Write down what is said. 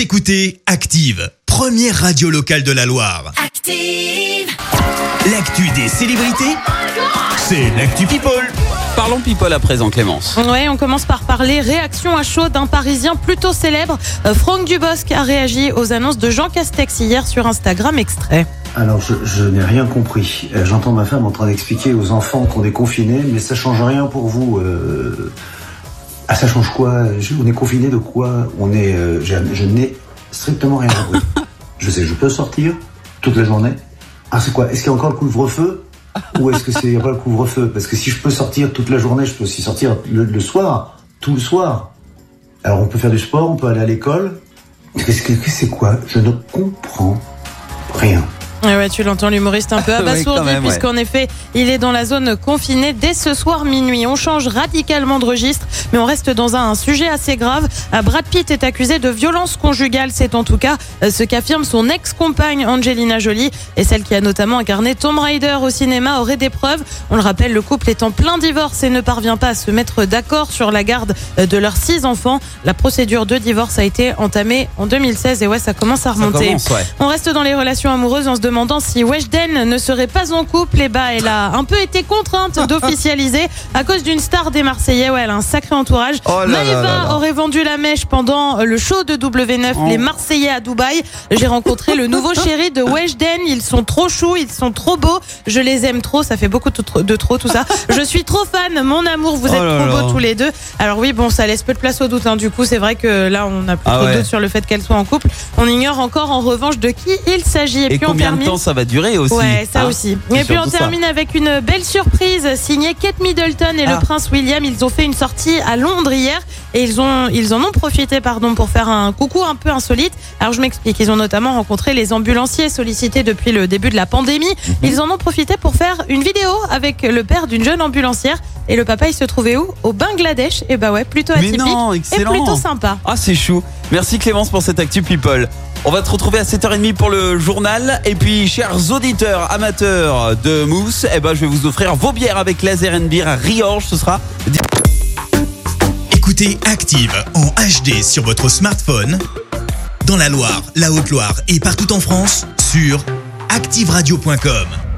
Vous écoutez Active, première radio locale de la Loire. Active. L'actu des célébrités, c'est l'actu People. Parlons people à présent, Clémence. Ouais, on commence par parler réaction à chaud d'un Parisien plutôt célèbre. Euh, Franck Dubosc a réagi aux annonces de Jean Castex hier sur Instagram extrait. Alors, je, je n'ai rien compris. Euh, J'entends ma femme en train d'expliquer aux enfants qu'on est confinés, mais ça change rien pour vous. Euh... Ah, ça change quoi Je- On est confiné de quoi On est. euh, Je, n'ai strictement rien compris. je sais, je peux sortir toute la journée. Ah, c'est quoi? Est-ce qu'il y a encore le couvre-feu? Ou est-ce que c'est pas le couvre-feu? Parce que si je peux sortir toute la journée, je peux aussi sortir le, le soir, tout le soir. Alors, on peut faire du sport, on peut aller à l'école. Qu'est-ce que que c'est quoi? Je ne comprends rien. Ouais, ouais, tu l'entends, l'humoriste un peu abasourdi, ouais. puisqu'en effet, il est dans la zone confinée dès ce soir minuit. On change radicalement de registre, mais on reste dans un sujet assez grave. Euh, Brad Pitt est accusé de violence conjugale. C'est en tout cas euh, ce qu'affirme son ex-compagne Angelina Jolie, et celle qui a notamment incarné Tomb Raider au cinéma aurait des preuves. On le rappelle, le couple est en plein divorce et ne parvient pas à se mettre d'accord sur la garde euh, de leurs six enfants. La procédure de divorce a été entamée en 2016, et ouais, ça commence à remonter. commence, ouais. On reste dans les relations amoureuses en se demandant si Weshden ne serait pas en couple. Et bah, elle a un peu été contrainte d'officialiser à cause d'une star des Marseillais. Ouais, elle a un sacré entourage. Oh là Maëva là là. aurait vendu la mèche pendant le show de W9, Oh. les Marseillais à Dubaï. J'ai rencontré le nouveau chéri de Weshden. Ils sont trop choux, ils sont trop beaux. Je les aime trop. Ça fait beaucoup de trop, tout ça. Je suis trop fan. Mon amour, vous Oh êtes là trop beaux tous les deux. Alors oui, bon, ça laisse peu de place au doute. hein. Du coup, c'est vrai que là, on n'a plus Ah trop de ouais. doute sur le fait qu'elle soit en couple. On ignore encore en revanche de qui il s'agit. Et puis on termine. Temps ça va durer aussi Ouais, ça hein aussi. Et puis on ça. termine avec une belle surprise signée Kate Middleton et Ah. le prince William. Ils ont fait une sortie à Londres hier et ils ont ils en ont profité pardon pour faire un coucou un peu insolite. Alors je m'explique. Ils ont notamment rencontré les ambulanciers sollicités depuis le début de la pandémie. Mhm. Ils en ont profité pour faire une vidéo avec le père d'une jeune ambulancière et le papa il se trouvait où? Au Bangladesh. Et bah ouais, plutôt Mais atypique non, et excellent. plutôt sympa. Ah, c'est chou. Merci Clémence pour cette actu people. On va te retrouver à 7h30 pour le journal. Et puis, chers auditeurs amateurs de mousse, eh ben, je vais vous offrir vos bières avec Laser and Beer à Riorge. Ce sera Écoutez Active en HD sur votre smartphone, dans la Loire, la Haute-Loire et partout en France, sur activeradio.com.